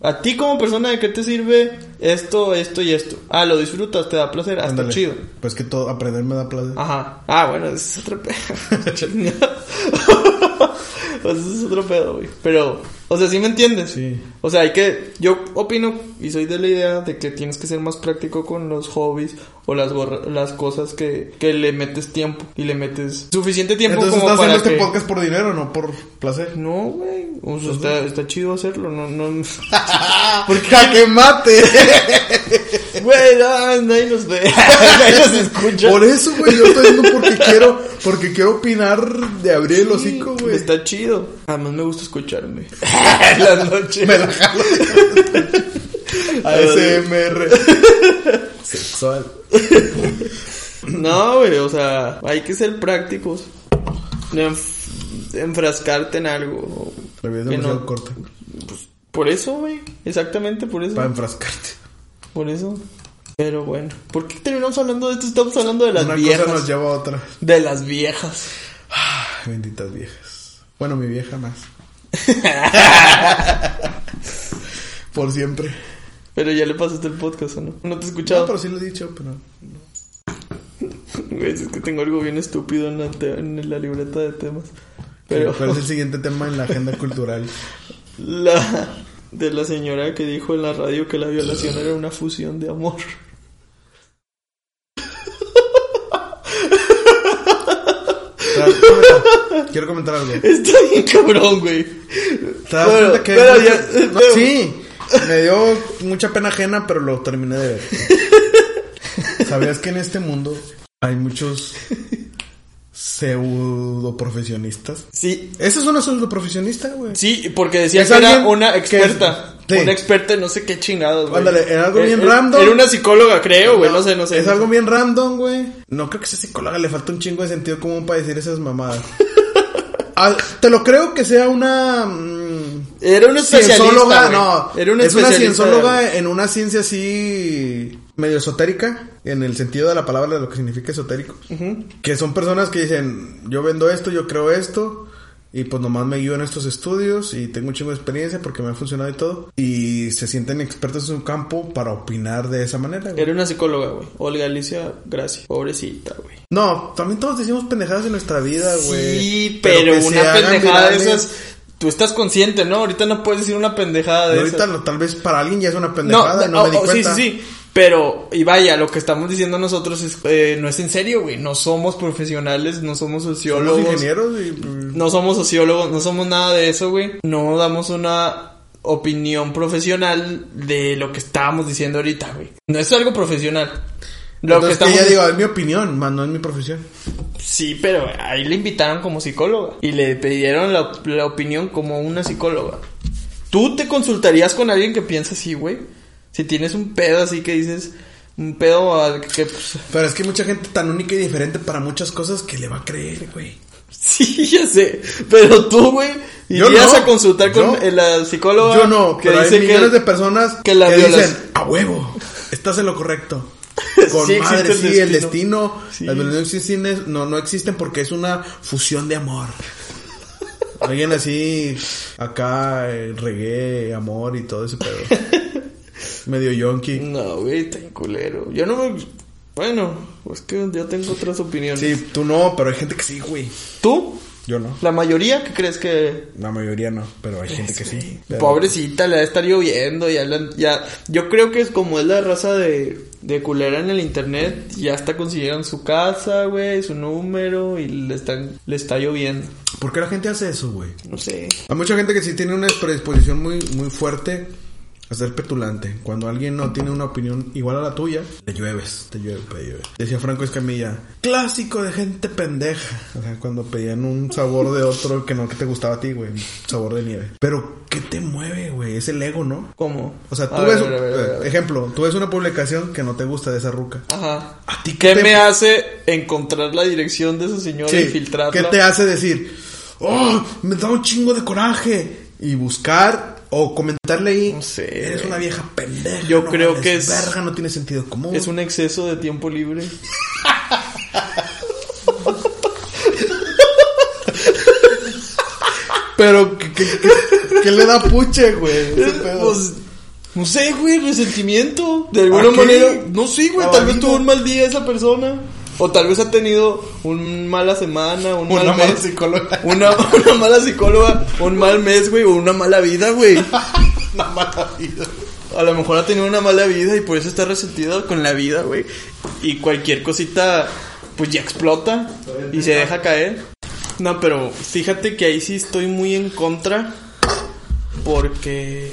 A ti como persona, ¿de qué te sirve esto, esto y esto? Ah, lo disfrutas, te da placer, Ándale. chido. Pues que todo, aprender me da placer. Ajá. Ah, bueno, ese es otro pedo. pues ese es otro pedo, güey. Pero, o sea, ¿sí me entiendes? Sí. O sea, hay que... Yo opino y soy de la idea de que tienes que ser más práctico con los hobbies o las las cosas que, que le metes tiempo y le metes suficiente tiempo Entonces como estás para haciendo este podcast por dinero, no por placer. No, güey. O Pues sea, está, está chido hacerlo. No, no... Porque que mate. Güey, no, nadie nos ve. nadie nos escucha. Por eso, güey, yo estoy haciendo porque quiero, porque quiero opinar de abrir el hocico, güey. Está chido. Además me gusta escucharme. En las noches. Me la jalo. ASMR. Sexual. No, güey, o sea, hay que ser prácticos. No enf- enfrascarte en algo. La vida es demasiado no- corta Por eso, güey. Exactamente por eso. para enfrascarte. Por eso. Pero bueno. ¿Por qué terminamos hablando de esto? Estamos hablando de las Una viejas. cosa nos lleva a otra. De las viejas. Ay, benditas viejas. Bueno, mi vieja más. Por siempre. Pero ya le pasaste el podcast, ¿o no? No te he No, escuchado. pero sí lo he dicho, pero... Güey, es que tengo algo bien estúpido en la, te- en la libreta de temas. Pero ¿Cuál es el siguiente tema en la agenda cultural? la de la señora que dijo en la radio que la violación era una fusión de amor. Quiero comentar algo. Está bien cabrón, güey. ¿Te das Bueno, cuenta que... pero ya- No, sí, me dio mucha pena ajena, pero lo terminé de ver. ¿Sabías que en este mundo hay muchos pseudo profesionistas? Sí, Esa es una pseudo profesionista, güey. sí, porque decía que era una que- experta. sí. Una experta en no sé qué chingados, güey. Ándale, era algo bien Eh, eh, random. Era una psicóloga, creo, güey. No, sé, no sé. Es no algo sé. bien random, güey. No creo que sea psicóloga, le falta un chingo de sentido común para decir esas mamadas. Ah, te lo creo que sea una... mm, Era una especialista. cienzóloga, no. Era una es una cienzóloga en una ciencia así medio esotérica, en el sentido de la palabra de lo que significa esotérico. Que son personas que dicen, yo vendo esto, yo creo esto, y pues nomás me guío en estos estudios y tengo un chingo de experiencia porque me ha funcionado y todo. Y se sienten expertos en su campo para opinar de esa manera. güey. Era una psicóloga, güey. Olga Alicia Gracia. Pobrecita, güey. No, también todos decimos pendejadas en nuestra vida, güey. Sí, pero, una pendejada de esas. Tú estás consciente, ¿no? Ahorita no puedes decir una pendejada de Ahorita esas. lo- tal vez para alguien ya es una No, pendejada, no, no, me di oh, sí, cuenta. sí, sí. Pero, y vaya, lo que estamos diciendo nosotros es, eh, no es en serio, güey. No somos profesionales, no somos Somos sociólogos. ingenieros y... mm, No somos sociólogos, no somos nada de eso, güey. No damos una opinión profesional de lo que estábamos diciendo ahorita, güey. No es algo profesional. Lo Entonces, que que estamos ya digo, es mi opinión, más no es mi profesión. Sí, pero ahí le invitaron como psicóloga y le pidieron la, la opinión como una psicóloga. ¿Tú te consultarías con alguien que piensa así, güey? Si tienes un pedo así que dices, un pedo a- que pues, Pero es que hay mucha gente tan única y diferente para muchas cosas que le va a creer, güey. sí, ya sé, pero tú, güey, irías no, a consultar con yo- la psicóloga Yo no, que pero hay dice millones que de personas que la dicen, a huevo, estás en lo correcto. Con Sí, madre, sí, el destino. Sí. Las violaciones existen- no, no existen porque es una fusión de amor. Alguien así, acá, eh, reggae, amor y todo ese pedo. Medio yonki. No, güey, está bien culero. Yo no me... Bueno, es que yo tengo otras opiniones. Sí, tú no, pero hay gente que sí, güey. ¿Tú? Yo no. La mayoría, ¿qué crees que...? La mayoría no, pero hay gente que sí. Pero- Pobrecita, le va a estar lloviendo, ya, la- ya... Yo creo que es como es la raza de, de culera en el internet, ya hasta consiguieron su casa, güey, su número, y le están, le está lloviendo. ¿Por qué la gente hace eso, güey? No sé. Hay mucha gente que sí tiene una predisposición muy, muy fuerte a ser petulante. Cuando alguien no tiene una opinión igual a la tuya, te llueves, te llueve, te llueve. Decía Franco Escamilla, clásico de gente pendeja. O sea, cuando pedían un sabor de otro que no que te gustaba a ti, güey, un sabor de nieve. Pero, ¿qué te mueve, güey? Es el ego, ¿no? ¿Cómo? O sea, tú A ves, ver, ver, ver, eh, ejemplo, tú ves una publicación que no te gusta de esa ruca. Ajá. ¿A ti ¿Qué te- me hace encontrar la dirección de esa señora y filtrarla? ¿Qué te hace decir? Oh, me da un chingo de coraje. Y buscar o comentarle ahí. No sé, Eres una vieja pendeja. Yo no creo que es- Verga, no tiene sentido común. Es un exceso de tiempo libre. Pero, ¿qué, qué, qué- qué le da puche, güey? Pedo. Pues, no sé, güey, resentimiento. De alguna manera, no sé, güey, ¿A tal vez tuvo un mal día esa persona. O tal vez ha tenido una mala semana, un una mal mala mes. psicóloga. Una, una mala psicóloga, un mal mes, güey, o una mala vida, güey. Una mala vida. A lo mejor ha tenido una mala vida y por eso está resentido con la vida, güey. Y cualquier cosita, pues ya explota y se deja caer. No, pero fíjate que ahí sí estoy muy en contra. Porque,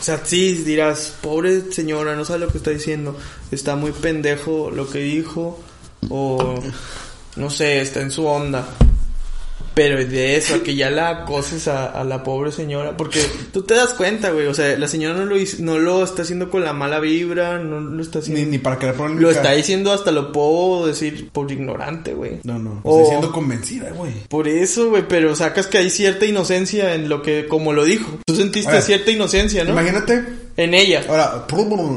o sea, sí dirás, pobre señora, no sabe lo que está diciendo. Está muy pendejo lo que dijo. O, no sé, está en su onda. Pero de eso, a que ya la acoses a, a la pobre señora, porque tú te das cuenta, güey, o sea, la señora no lo, no lo está haciendo con la mala vibra, no lo está haciendo... Ni, ni para que le pongan Lo está diciendo hasta lo puedo decir por ignorante, güey. No, no. O- Estoy siendo convencida, güey. Por eso, güey, pero sacas que hay cierta inocencia en lo que, como lo dijo. Tú sentiste ver, cierta inocencia, ¿no? Imagínate. En ella. Ahora,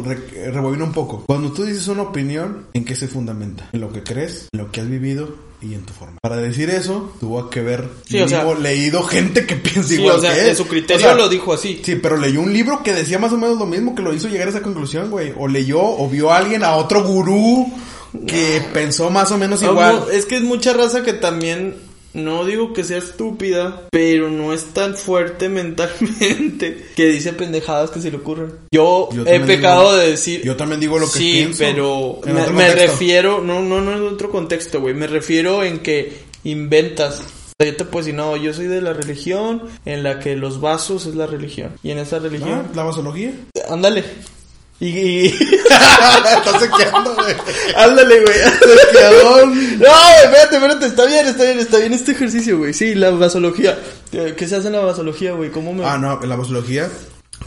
re- rebobina un poco. Cuando tú dices una opinión, ¿en qué se fundamenta? En lo que crees, en lo que has vivido y en tu forma. Para decir eso, tuvo que haber Sí, o sea- leído gente que piensa Sí, igual o sea, que él. en su criterio O sea, lo dijo así. Sí, pero leyó un libro que decía más o menos lo mismo que lo hizo llegar a esa conclusión, güey. O leyó o vio a alguien, a otro gurú que pensó más o menos igual. Vamos, es que es mucha raza que también, no digo que sea estúpida, pero no es tan fuerte mentalmente que dice pendejadas que se le ocurren. Yo, Yo he pecado digo- de decir... yo también digo lo que sí, pienso, pero en me, refiero, no, no, no en otro contexto, güey, me refiero en que inventas. Yo te puedo decir, no, yo soy de la religión en la que los vasos es la religión. Y en esa Ah, religión, La vasología. ándale. Y, y- Estás sequeando, güey. ándale, güey. Sequeadón. No, espérate, espérate, está bien, está bien, está bien este ejercicio, güey. Sí, la vasología. ¿Qué se hace en la vasología, güey? ¿Cómo me...? Ah, no, en la vasología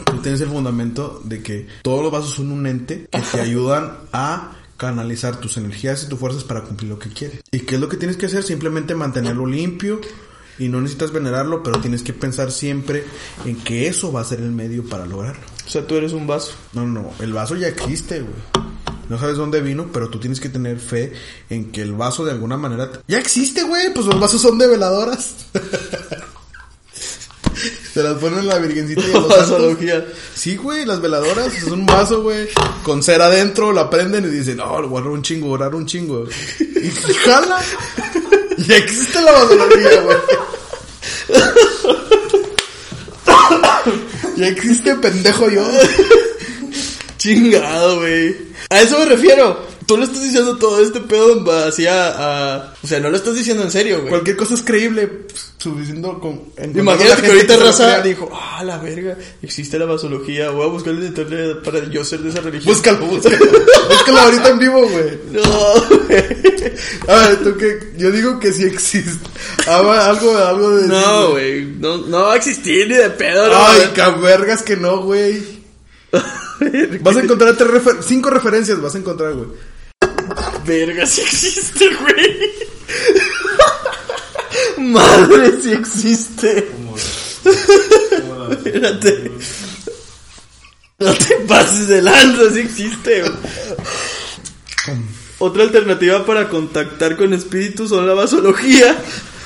tú tienes el fundamento de que todos los vasos son un ente que te ayudan a canalizar tus energías y tus fuerzas para cumplir lo que quieres. ¿Y qué es lo que tienes que hacer? Simplemente mantenerlo limpio y no necesitas venerarlo, pero tienes que pensar siempre en que eso va a ser el medio para lograrlo. O sea, tú eres un vaso. No, no, el vaso ya existe, güey. No sabes dónde vino, pero tú tienes que tener fe en que el vaso de alguna manera... Ya existe, güey, pues los vasos son de veladoras. Se las ponen la virgencita y a los. Sí, güey, las veladoras es un vaso, güey, con cera adentro, la prenden y dicen, no, le voy a un chingo, dar un chingo. Y jala. Ya existe la vasología, güey. Ya existe pendejo yo. Chingado, güey. A eso me refiero. Tú le estás diciendo todo este pedo en base a, a- O sea, no lo estás diciendo en serio, güey. Cualquier cosa es creíble, pues, suficiendo con... Imagínate que ahorita Raza dijo, ah, la verga, existe la vasología, voy a buscarlo en internet para yo ser de esa religión. Búscalo, búscalo. Búscalo ahorita en vivo, güey. No, güey. A ver, tú que... Yo digo que sí existe. Haga algo, algo de... No, güey, no, no va a existir ni de pedo, no. Ay, cavergas que no, güey. Vas a encontrar tres refer- cinco referencias, vas a encontrar, güey. Verga, sí existe, güey. Madre, sí existe. Espérate. No te pases de lanza, sí existe. güey. Otra alternativa para contactar con espíritus son la vasología,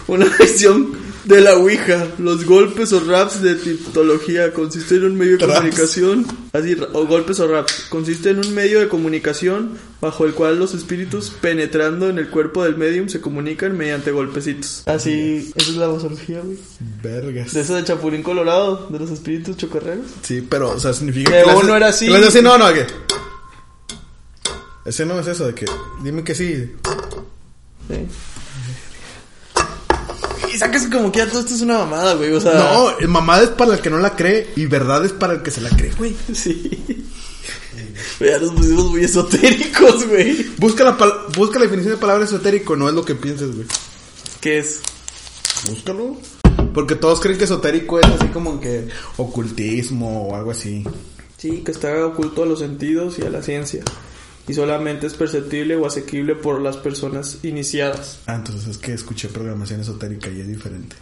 una acción De la Ouija, los golpes o raps de tipología consisten en un medio de comunicación, así, o golpes o raps, consiste en un medio de comunicación bajo el cual los espíritus penetrando en el cuerpo del medium se comunican mediante golpecitos. Así, esa es la vosología, güey. Vergas. De eso de Chapulín Colorado, de los espíritus chocarreros. Sí, pero, o sea, significa Que haces- uno era así. así, no, no, que. Ese no es eso, de que. Dime que sí. Sí. Y sacas como que ya todo esto es una mamada, güey, o sea... No, eh, mamada es para el que no la cree y verdad es para el que se la cree, güey. Sí. Ya nos pusimos muy esotéricos, güey. Busca la, pal- busca la definición de palabra esotérico, no es lo que pienses, güey. ¿Qué es? Búscalo. Porque todos creen que esotérico es así como que ocultismo o algo así. Sí, que está oculto a los sentidos y a la ciencia. Y solamente es perceptible o asequible por las personas iniciadas. Ah, entonces es que escuché programación esotérica y es diferente.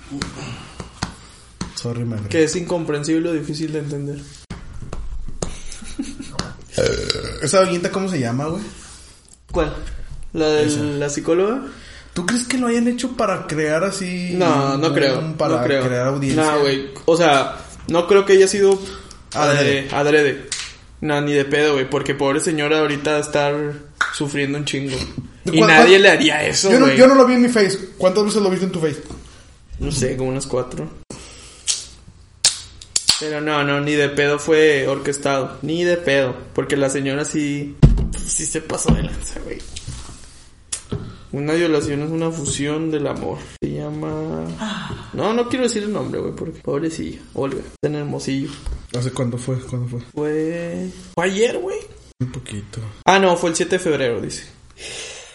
Sorry, man. Que es incomprensible o difícil de entender. ¿Esa doñita cómo se llama, güey? ¿Cuál? ¿La de Esa. la psicóloga? ¿Tú crees que lo hayan hecho para crear así? No, no un- creo. Para no creo. crear audiencia. No, güey. O sea, no creo que haya sido Adrede. adrede. No, ni de pedo, güey. Porque pobre señora ahorita estar sufriendo un chingo. Y ¿Cuál- nadie le haría eso, Yo no, güey. yo no lo vi en mi face. ¿Cuántas veces lo viste en tu face? No sé, como unas cuatro. Pero no, no, ni de pedo fue orquestado. Ni de pedo. Porque la señora sí. Sí se pasó de lanza, güey. Una violación es una fusión del amor. Se llama. No, no quiero decir el nombre, güey, porque. Pobrecilla. Olga. Está en Hermosillo. ¿Hace cuándo fue? ¿Cuándo fue? Fue. Fue ayer, güey. Un poquito. Ah, no, fue el 7 de febrero, dice.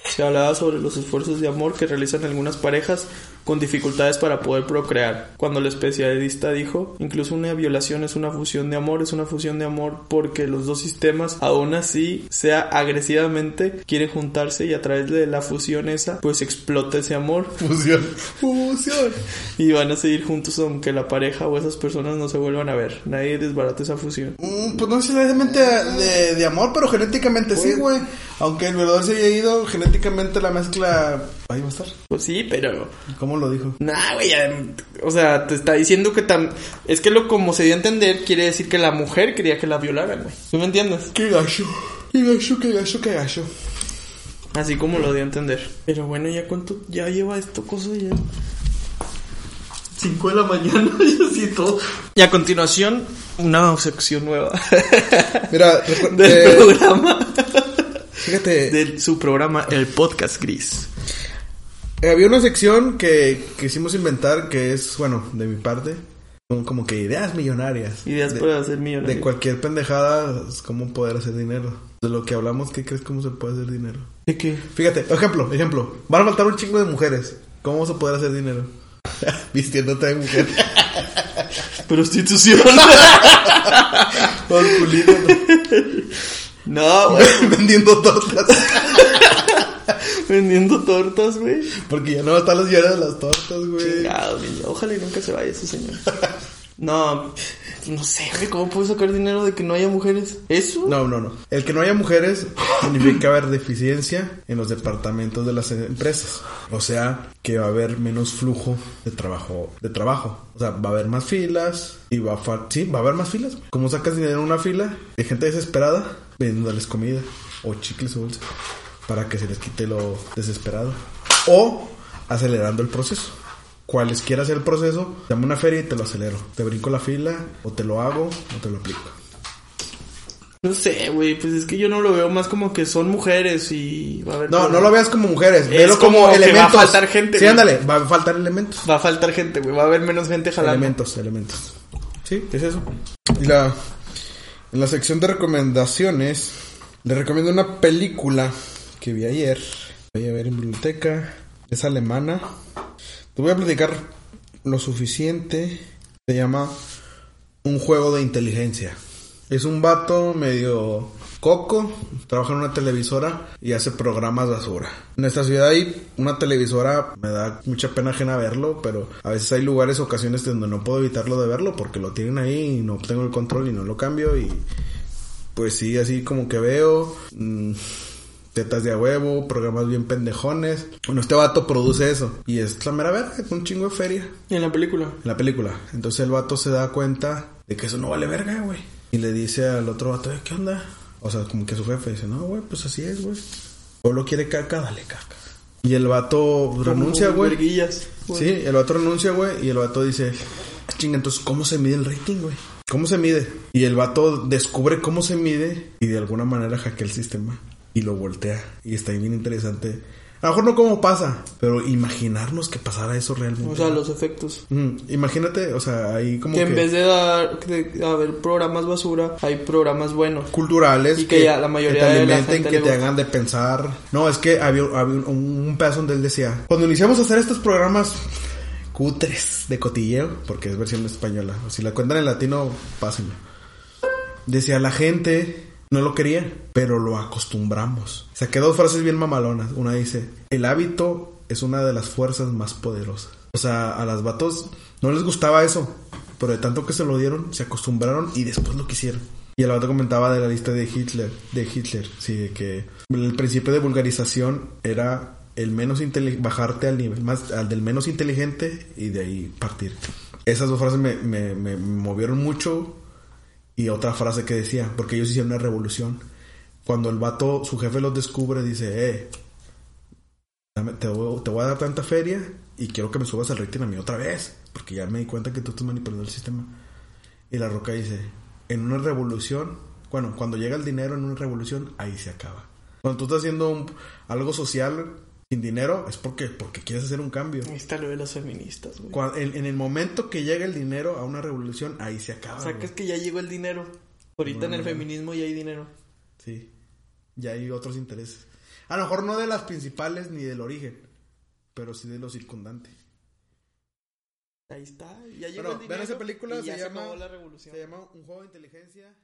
Se hablaba sobre los esfuerzos de amor que realizan algunas parejas con dificultades para poder procrear. Cuando el especialista dijo, incluso una violación es una fusión de amor, es una fusión de amor porque los dos sistemas, aún así, sea agresivamente, quieren juntarse y a través de la fusión esa, pues explota ese amor. Fusión. Fusión. Y van a seguir juntos aunque la pareja o esas personas no se vuelvan a ver. Nadie desbarata esa fusión. Mm, pues no necesariamente de, de amor, pero genéticamente sí, güey. Aunque el violador se haya ido, genéticamente la mezcla. Ahí va a estar. Pues sí, pero ¿Cómo lo dijo? Nah, güey, o sea, te está diciendo que tam... Es que lo como se dio a entender quiere decir que la mujer quería que la violaran, güey. ¿Sí me entiendes? Qué gacho. Qué gacho, qué gacho, qué gacho. Así como lo dio a entender. Pero bueno, ¿ya cuánto? Ya lleva esto cosa ya. 5 de la mañana y así todo. Y a continuación, una sección nueva Mira, del eh, programa. fíjate, De su programa, el podcast gris. Eh, había una sección que quisimos inventar que es, bueno, de mi parte, como que ideas millonarias. Ideas de, para hacer millones. de cualquier pendejada, es cómo poder hacer dinero. De lo que hablamos, ¿qué crees cómo se puede hacer dinero? ¿De qué? Fíjate, ejemplo, ejemplo. Van a faltar un chingo de mujeres. ¿Cómo vas a poder hacer dinero? Vistiéndote de mujer. Prostitución. No, güey. Vendiendo tortas. Vendiendo tortas, güey. Porque ya no va a estar las de las tortas, güey. Chingado, niño. Ojalá y nunca se vaya ese señor. No, no sé, güey, ¿cómo puedo sacar dinero de que no haya mujeres? ¿Eso? No, no, no. El que no haya mujeres significa haber deficiencia en los departamentos de las empresas. O sea, que va a haber menos flujo de trabajo, de trabajo. O sea, va a haber más filas y va a sí, va a haber más filas. ¿Cómo sacas dinero en una fila de gente desesperada vendiéndoles comida o chicles o dulce para que se les quite lo desesperado o acelerando el proceso. Cualesquiera sea el proceso, dame una feria y te lo acelero. Te brinco la fila o te lo hago o te lo aplico. No sé, güey, pues es que yo no lo veo más como que son mujeres y va a haber... No, no lo veas como mujeres, Es velo como, como que va a elementos. faltar gente, Sí, güey. ándale, va a faltar elementos. Va a faltar gente, güey, va a haber menos gente jalando. Elementos, elementos. Sí, es eso. Y la en la sección de recomendaciones le recomiendo una película que vi ayer. Voy a ver en biblioteca. Es alemana. Te voy a platicar lo suficiente. Se llama Un juego de inteligencia. Es un vato medio coco, trabaja en una televisora y hace programas basura. En esta ciudad hay una televisora, me da mucha pena ajena verlo, pero a veces hay lugares, ocasiones donde no puedo evitarlo de verlo porque lo tienen ahí y no tengo el control y no lo cambio y pues sí, así como que veo... mm, tetas de a huevo, programas bien pendejones. Bueno, este vato produce eso. Y es la mera verga, es un chingo de feria En la película. en la película. Entonces el vato se da cuenta de que eso no vale verga, güey. Y le dice al otro vato, "Eh, ¿qué onda? O sea, como que su jefe dice, no, güey, pues así es, güey. Pueblo quiere caca, dale caca. Y el vato renuncia, güey. Sí, el vato renuncia, güey. Y el vato dice, "Ah, chinga, entonces, ¿cómo se mide el rating, güey? ¿Cómo se mide? Y el vato descubre cómo se mide y de alguna manera hackea el sistema y lo voltea. Y está bien interesante. A lo mejor no cómo pasa, pero imaginarnos que pasara eso realmente. O sea, los efectos. Mm, imagínate, o sea, ahí como Que que, en vez de dar de haber programas basura, hay programas buenos. culturales Y que ya la mayoría que te de la alimenten, gente que te hagan de pensar. No, es que había, había un, un pedazo donde él decía, cuando iniciamos a hacer estos programas cutres de cotilleo, porque es versión española, si la cuentan en latino, pásenlo. Decía, la gente no lo quería, pero lo acostumbramos. Saqué dos frases bien mamalonas. Una dice, el hábito es una de las fuerzas más poderosas. O sea, a las vatos no les gustaba eso, pero de tanto que se lo dieron, se acostumbraron y después lo quisieron. Y el vato comentaba de la lista de Hitler, de Hitler, sí, de que el principio de vulgarización era el menos bajarte al nivel más al del menos inteligente y de ahí partir. Esas dos frases me, me, me movieron mucho y otra frase que decía, porque ellos hicieron una revolución. Cuando el vato, su jefe los descubre, dice, eh, te, voy, a dar tanta feria y quiero que me subas el rating a mí otra vez, porque ya me di cuenta que tú estás manipulando el sistema. Y la roca dice, en una revolución, bueno, cuando llega el dinero en una revolución, ahí se acaba. Cuando tú estás haciendo algo social sin dinero, es porque, porque quieres hacer un cambio. Ahí está lo de las feministas, güey. En, en el momento que llega el dinero a una revolución, ahí se acaba. O sea, que es que ya llegó el dinero. Ahorita en el feminismo ya hay dinero. Sí. Ya hay otros intereses. A lo mejor no de las principales ni del origen, pero sí de los circundantes. Ahí está. Ya llegó Bueno, el dinero. vean esa película, se se llama- acabó la revolución. Se llama Un juego de inteligencia.